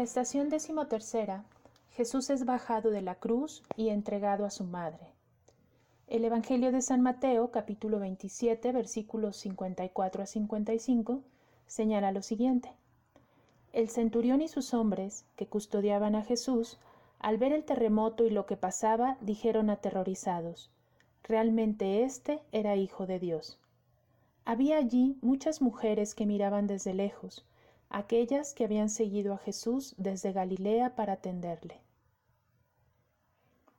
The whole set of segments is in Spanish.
La estación decimotercera, Jesús es bajado de la cruz y entregado a su madre. El Evangelio de San Mateo, capítulo 27, versículos 54 a 55, señala lo siguiente. El centurión y sus hombres, que custodiaban a Jesús, al ver el terremoto y lo que pasaba, dijeron aterrorizados, realmente éste era hijo de Dios. Había allí muchas mujeres que miraban desde lejos, aquellas que habían seguido a Jesús desde Galilea para atenderle.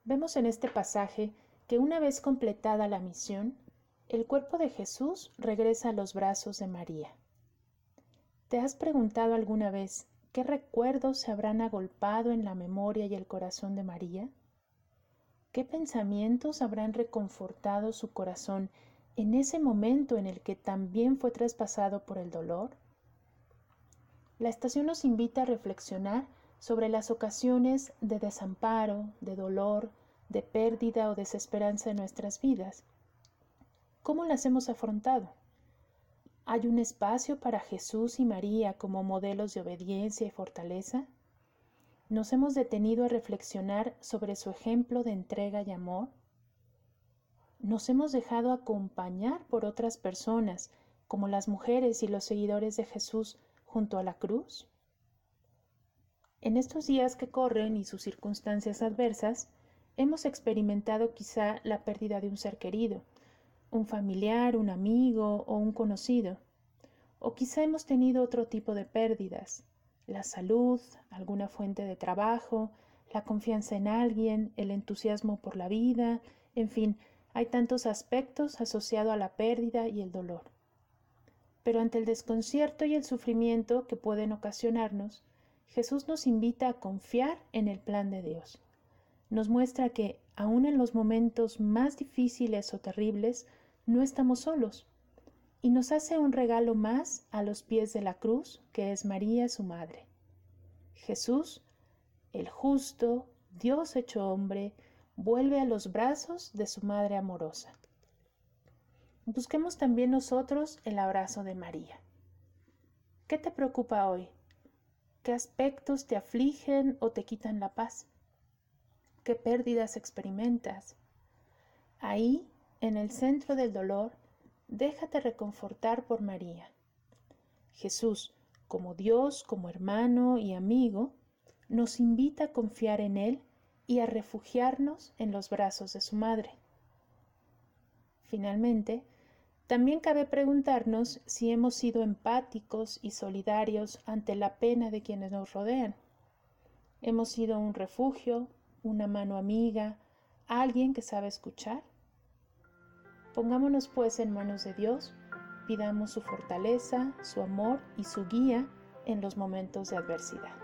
Vemos en este pasaje que una vez completada la misión, el cuerpo de Jesús regresa a los brazos de María. ¿Te has preguntado alguna vez qué recuerdos se habrán agolpado en la memoria y el corazón de María? ¿Qué pensamientos habrán reconfortado su corazón en ese momento en el que también fue traspasado por el dolor? La estación nos invita a reflexionar sobre las ocasiones de desamparo, de dolor, de pérdida o desesperanza en nuestras vidas. ¿Cómo las hemos afrontado? ¿Hay un espacio para Jesús y María como modelos de obediencia y fortaleza? ¿Nos hemos detenido a reflexionar sobre su ejemplo de entrega y amor? ¿Nos hemos dejado acompañar por otras personas, como las mujeres y los seguidores de Jesús, junto a la cruz? En estos días que corren y sus circunstancias adversas, hemos experimentado quizá la pérdida de un ser querido, un familiar, un amigo o un conocido. O quizá hemos tenido otro tipo de pérdidas, la salud, alguna fuente de trabajo, la confianza en alguien, el entusiasmo por la vida, en fin, hay tantos aspectos asociados a la pérdida y el dolor pero ante el desconcierto y el sufrimiento que pueden ocasionarnos, Jesús nos invita a confiar en el plan de Dios. Nos muestra que, aun en los momentos más difíciles o terribles, no estamos solos, y nos hace un regalo más a los pies de la cruz, que es María su Madre. Jesús, el justo, Dios hecho hombre, vuelve a los brazos de su Madre amorosa. Busquemos también nosotros el abrazo de María. ¿Qué te preocupa hoy? ¿Qué aspectos te afligen o te quitan la paz? ¿Qué pérdidas experimentas? Ahí, en el centro del dolor, déjate reconfortar por María. Jesús, como Dios, como hermano y amigo, nos invita a confiar en Él y a refugiarnos en los brazos de su Madre. Finalmente, también cabe preguntarnos si hemos sido empáticos y solidarios ante la pena de quienes nos rodean. ¿Hemos sido un refugio, una mano amiga, alguien que sabe escuchar? Pongámonos pues en manos de Dios, pidamos su fortaleza, su amor y su guía en los momentos de adversidad.